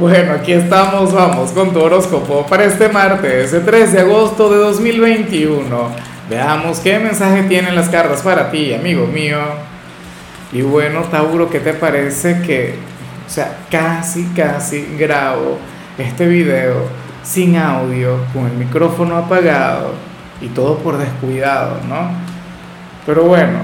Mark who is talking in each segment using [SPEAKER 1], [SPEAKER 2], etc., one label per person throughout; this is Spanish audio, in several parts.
[SPEAKER 1] Bueno, aquí estamos, vamos con tu horóscopo para este martes, el 3 de agosto de 2021. Veamos qué mensaje tienen las cartas para ti, amigo mío. Y bueno, Tauro, ¿qué te parece que, o sea, casi, casi grabo este video sin audio, con el micrófono apagado y todo por descuidado, ¿no? Pero bueno,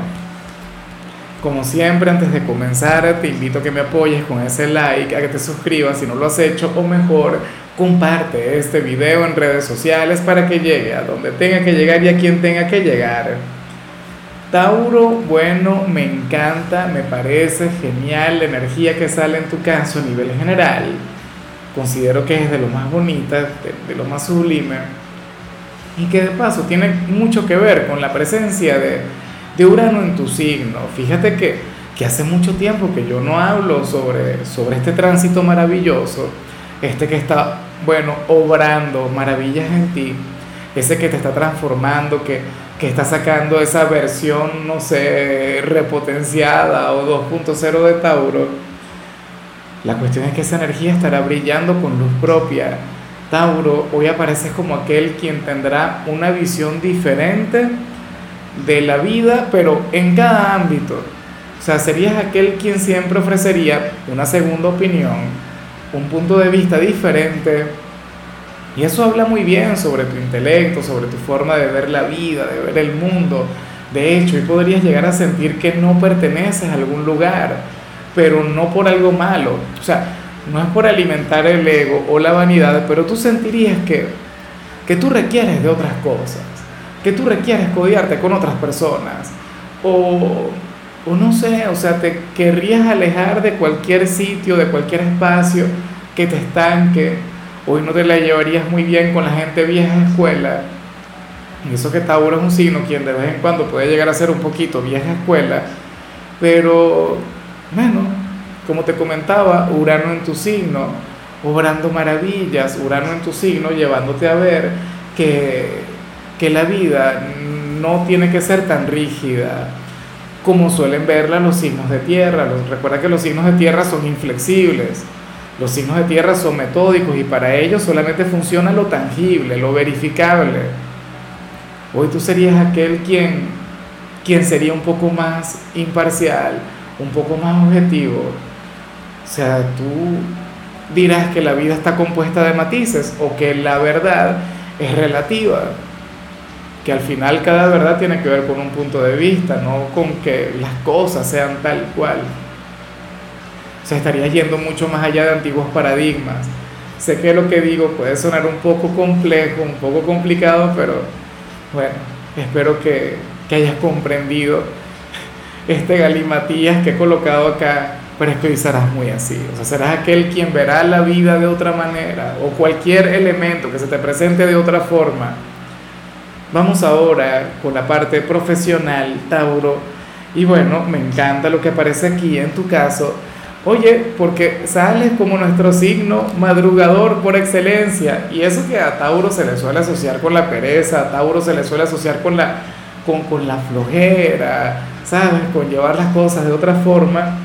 [SPEAKER 1] como siempre, antes de comenzar, te invito a que me apoyes con ese like, a que te suscribas si no lo has hecho, o mejor, comparte este video en redes sociales para que llegue a donde tenga que llegar y a quien tenga que llegar. Tauro, bueno, me encanta, me parece genial la energía que sale en tu caso a nivel general. Considero que es de lo más bonita, de, de lo más sublime. Y que de paso tiene mucho que ver con la presencia de de Urano en tu signo. Fíjate que, que, hace mucho tiempo que yo no hablo sobre, sobre este tránsito maravilloso, este que está, bueno, obrando maravillas en ti, ese que te está transformando, que, que está sacando esa versión, no sé, repotenciada o 2.0 de Tauro. La cuestión es que esa energía estará brillando con luz propia. Tauro, hoy apareces como aquel quien tendrá una visión diferente de la vida, pero en cada ámbito. O sea, serías aquel quien siempre ofrecería una segunda opinión, un punto de vista diferente. Y eso habla muy bien sobre tu intelecto, sobre tu forma de ver la vida, de ver el mundo. De hecho, y podrías llegar a sentir que no perteneces a algún lugar, pero no por algo malo. O sea, no es por alimentar el ego o la vanidad, pero tú sentirías que, que tú requieres de otras cosas que tú requieres codiarte con otras personas. O, o no sé, o sea, te querrías alejar de cualquier sitio, de cualquier espacio que te estanque. Hoy no te la llevarías muy bien con la gente vieja escuela. Y eso que Tauro es un signo quien de vez en cuando puede llegar a ser un poquito vieja escuela. Pero, bueno, como te comentaba, Urano en tu signo, obrando maravillas, Urano en tu signo, llevándote a ver que que la vida no tiene que ser tan rígida como suelen verla los signos de tierra. Recuerda que los signos de tierra son inflexibles, los signos de tierra son metódicos y para ellos solamente funciona lo tangible, lo verificable. Hoy tú serías aquel quien, quien sería un poco más imparcial, un poco más objetivo. O sea, tú dirás que la vida está compuesta de matices o que la verdad es relativa que al final cada verdad tiene que ver con un punto de vista, no con que las cosas sean tal cual. O sea, estaría yendo mucho más allá de antiguos paradigmas. Sé que lo que digo puede sonar un poco complejo, un poco complicado, pero bueno, espero que, que hayas comprendido este galimatías que he colocado acá, pero es que hoy serás muy así. O sea, serás aquel quien verá la vida de otra manera o cualquier elemento que se te presente de otra forma Vamos ahora con la parte profesional, Tauro. Y bueno, me encanta lo que aparece aquí en tu caso. Oye, porque sales como nuestro signo madrugador por excelencia. Y eso que a Tauro se le suele asociar con la pereza, a Tauro se le suele asociar con la, con, con la flojera, ¿sabes? Con llevar las cosas de otra forma.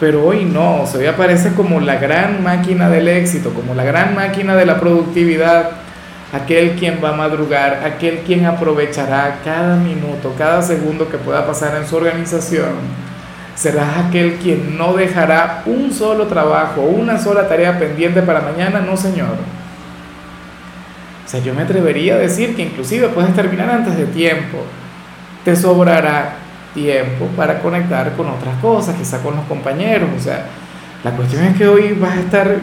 [SPEAKER 1] Pero hoy no, o sea, hoy aparece como la gran máquina del éxito, como la gran máquina de la productividad aquel quien va a madrugar, aquel quien aprovechará cada minuto, cada segundo que pueda pasar en su organización. Serás aquel quien no dejará un solo trabajo, una sola tarea pendiente para mañana, no señor. O sea, yo me atrevería a decir que inclusive puedes terminar antes de tiempo. Te sobrará tiempo para conectar con otras cosas, quizá con los compañeros. O sea, la cuestión es que hoy vas a estar...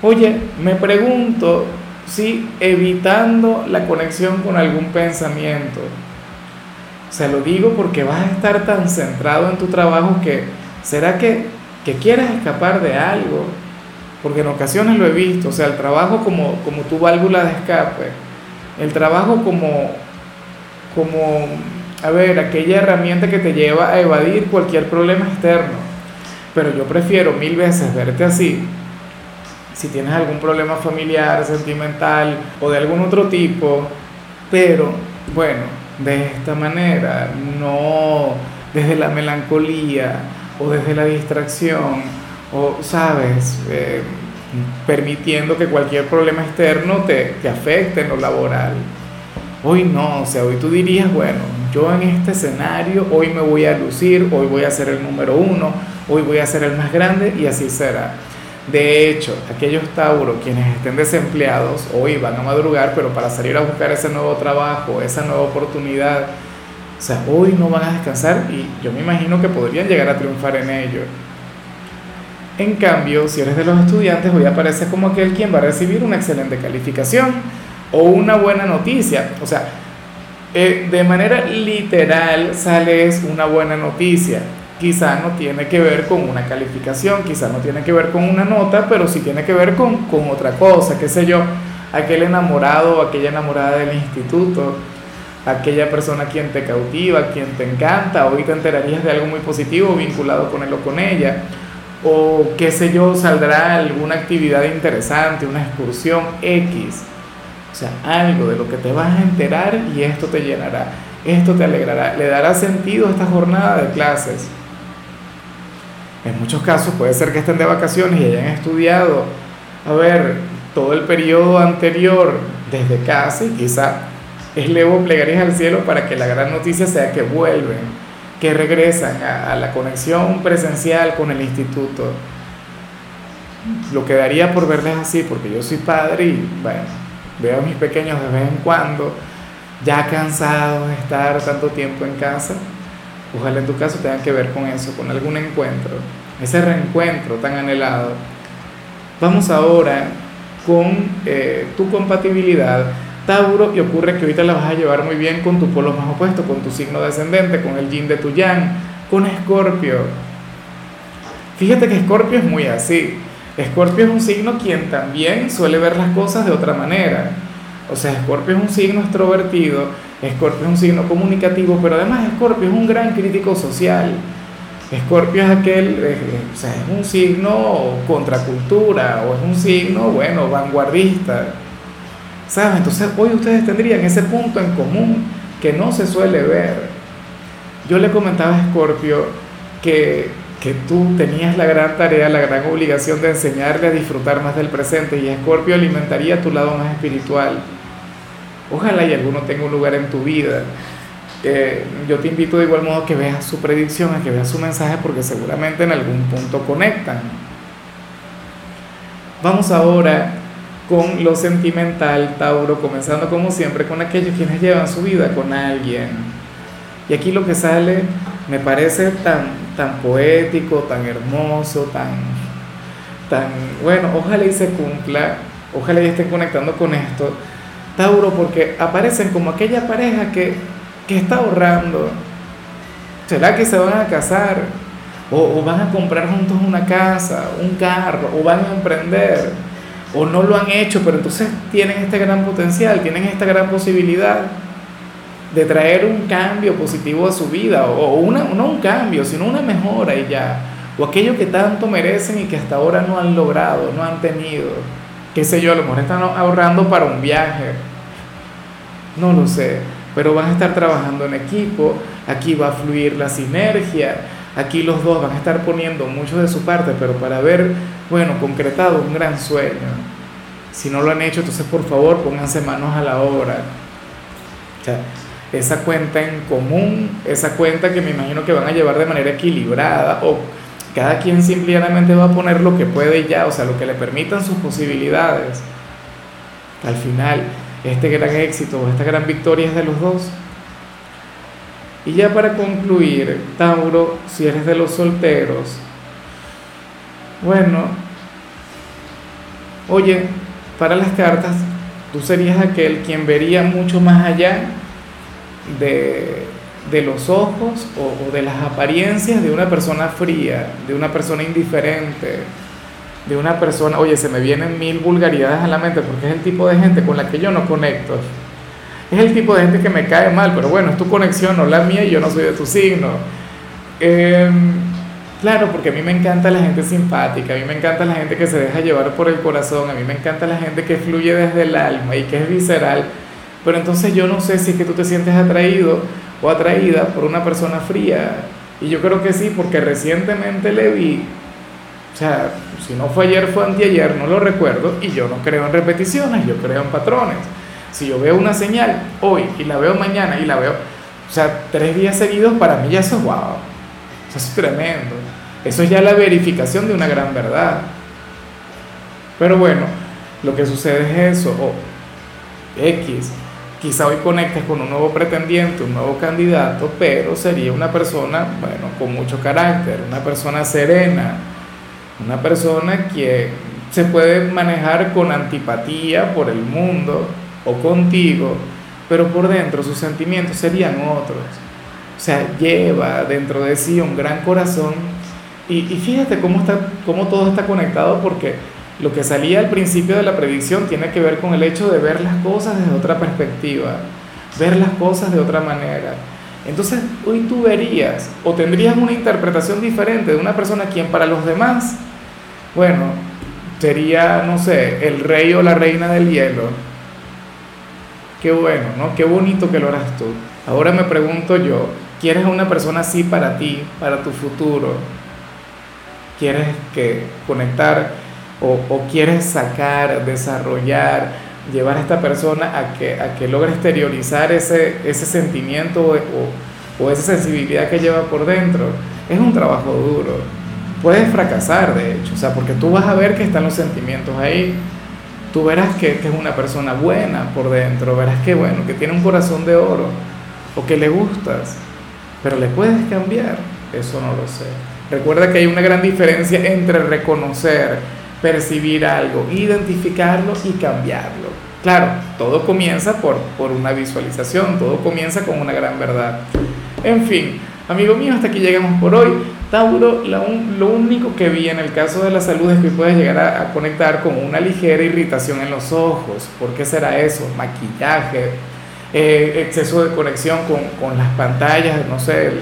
[SPEAKER 1] Oye, me pregunto, ¿sí? evitando la conexión con algún pensamiento. Se lo digo porque vas a estar tan centrado en tu trabajo que será que, que quieras escapar de algo, porque en ocasiones lo he visto, o sea, el trabajo como, como tu válvula de escape, el trabajo como, como, a ver, aquella herramienta que te lleva a evadir cualquier problema externo. Pero yo prefiero mil veces verte así si tienes algún problema familiar, sentimental o de algún otro tipo, pero bueno, de esta manera, no desde la melancolía o desde la distracción o, sabes, eh, permitiendo que cualquier problema externo te, te afecte en lo laboral. Hoy no, o sea, hoy tú dirías, bueno, yo en este escenario, hoy me voy a lucir, hoy voy a ser el número uno, hoy voy a ser el más grande y así será. De hecho, aquellos Tauro quienes estén desempleados hoy van a madrugar, pero para salir a buscar ese nuevo trabajo, esa nueva oportunidad, o sea, hoy no van a descansar y yo me imagino que podrían llegar a triunfar en ello. En cambio, si eres de los estudiantes, hoy aparece como aquel quien va a recibir una excelente calificación o una buena noticia. O sea, eh, de manera literal sales una buena noticia. Quizá no tiene que ver con una calificación, quizá no tiene que ver con una nota, pero sí tiene que ver con, con otra cosa, qué sé yo, aquel enamorado o aquella enamorada del instituto, aquella persona quien te cautiva, quien te encanta, hoy te enterarías de algo muy positivo vinculado con él o con ella, o qué sé yo, saldrá alguna actividad interesante, una excursión X o sea, algo de lo que te vas a enterar y esto te llenará, esto te alegrará, le dará sentido a esta jornada de clases. En muchos casos puede ser que estén de vacaciones y hayan estudiado, a ver, todo el periodo anterior desde casa y quizá es levo plegarias al cielo para que la gran noticia sea que vuelven, que regresan a, la conexión presencial con el instituto. Lo quedaría por verles así porque yo soy padre y Veo a mis pequeños de vez en cuando, ya cansados de estar tanto tiempo en casa. Ojalá en tu caso tenga que ver con eso, con algún encuentro, ese reencuentro tan anhelado. Vamos ahora con eh, tu compatibilidad. Tauro, y ocurre que ahorita la vas a llevar muy bien con tu polo más opuesto, con tu signo descendente, con el yin de tu yang, con Escorpio. Fíjate que Escorpio es muy así. Escorpio es un signo quien también suele ver las cosas de otra manera. O sea, Escorpio es un signo extrovertido, Escorpio es un signo comunicativo, pero además Escorpio es un gran crítico social. Escorpio es aquel, eh, eh, o sea, es un signo contracultura o es un signo, bueno, vanguardista. ¿Sabes? Entonces hoy ustedes tendrían ese punto en común que no se suele ver. Yo le comentaba a Escorpio que que tú tenías la gran tarea, la gran obligación de enseñarle a disfrutar más del presente y Escorpio alimentaría tu lado más espiritual. Ojalá y alguno tenga un lugar en tu vida. Yo te invito de igual modo que veas su predicción, a que veas su mensaje porque seguramente en algún punto conectan. Vamos ahora con lo sentimental, Tauro, comenzando como siempre con aquellos quienes llevan su vida con alguien. Y aquí lo que sale me parece tan tan poético, tan hermoso, tan, tan, bueno, ojalá y se cumpla, ojalá y estén conectando con esto, Tauro, porque aparecen como aquella pareja que, que está ahorrando. ¿Será que se van a casar? O, o, van a comprar juntos una casa, un carro, o van a emprender, o no lo han hecho, pero entonces tienen este gran potencial, tienen esta gran posibilidad de traer un cambio positivo a su vida, o una, no un cambio, sino una mejora y ya, o aquello que tanto merecen y que hasta ahora no han logrado, no han tenido, qué sé yo, a lo mejor están ahorrando para un viaje, no lo sé, pero van a estar trabajando en equipo, aquí va a fluir la sinergia, aquí los dos van a estar poniendo mucho de su parte, pero para ver, bueno, concretado un gran sueño. Si no lo han hecho, entonces por favor pónganse manos a la obra. Esa cuenta en común, esa cuenta que me imagino que van a llevar de manera equilibrada o cada quien simplemente va a poner lo que puede ya, o sea, lo que le permitan sus posibilidades. Al final, este gran éxito esta gran victoria es de los dos. Y ya para concluir, Tauro, si eres de los solteros, bueno, oye, para las cartas, tú serías aquel quien vería mucho más allá de, los ojos o, de las apariencias de una persona fría, de una persona indiferente, de una persona, oye, se me vienen mil vulgaridades a la mente porque es el tipo de gente con la que yo no conecto. Es el tipo de gente que me cae mal, pero bueno, es tu conexión, no la mía y yo no soy de tu signo. Em, claro, porque a mí me encanta la gente simpática, a mí me encanta la gente que se deja llevar por el corazón, a mí me encanta la gente que fluye desde el alma y que es visceral pero entonces yo no sé si es que tú te sientes atraído o atraída por una persona fría. Y yo creo que sí, porque recientemente le vi O sea, si no fue ayer, fue anteayer, no lo recuerdo y yo no creo en repeticiones, yo creo en patrones. Si yo veo una señal hoy y la veo mañana y la veo, o sea, tres días seguidos, para mí ya eso es wow. Eso es tremendo. Eso es ya la verificación de una gran verdad. Pero bueno, lo que sucede es eso, o X, quizá hoy conectes con un nuevo pretendiente, un nuevo candidato, pero sería una persona, bueno, con mucho carácter, una persona serena, una persona que se puede manejar con antipatía por el mundo o contigo, pero por dentro sus sentimientos serían otros. O sea, lleva dentro de sí un gran corazón y, y fíjate cómo, está, cómo todo está conectado porque lo que salía al principio de la predicción tiene que ver con el hecho de ver las cosas desde otra perspectiva, ver las cosas de otra manera. Entonces, hoy tú verías o tendrías una interpretación diferente de una persona quien para los demás, bueno, sería, no sé, el rey o la reina del hielo. Qué bueno, ¿no? Qué bonito que lo harás tú. Ahora me pregunto yo, ¿quieres a una persona así para ti, para tu futuro? ¿Quieres que conectar o, o quieres sacar, desarrollar, llevar a esta persona a que, a que logre exteriorizar ese, ese sentimiento o, esa sensibilidad que lleva por dentro? Es un trabajo duro. Puedes fracasar, de hecho, o sea, porque tú vas a ver que están los sentimientos ahí. Tú verás que, que es una persona buena por dentro, verás que, bueno, que tiene un corazón de oro o que le gustas, pero le puedes cambiar, eso no lo sé. Recuerda que hay una gran diferencia entre reconocer, percibir algo, identificarlo y cambiarlo. Claro, todo comienza por, por una visualización, todo comienza con una gran verdad. En fin, amigo mío, hasta aquí llegamos por hoy. Tauro, lo, único que vi en el caso de la salud es que puedes llegar a, conectar con una ligera irritación en los ojos. ¿Por qué será eso? Maquillaje, eh, exceso de conexión con, con, las pantallas, no sé,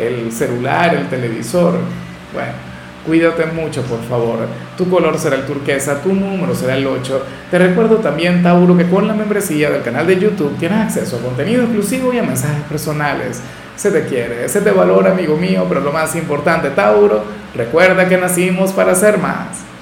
[SPEAKER 1] el celular, el televisor. Bueno, cuídate mucho, por favor. Tu color será el turquesa, tu número será el 8. Te recuerdo también, Tauro, que con la membresía del canal de YouTube tienes acceso a contenido exclusivo y a mensajes personales. Se te quiere, se te valora, amigo mío, pero lo más importante, Tauro, recuerda que nacimos para ser más.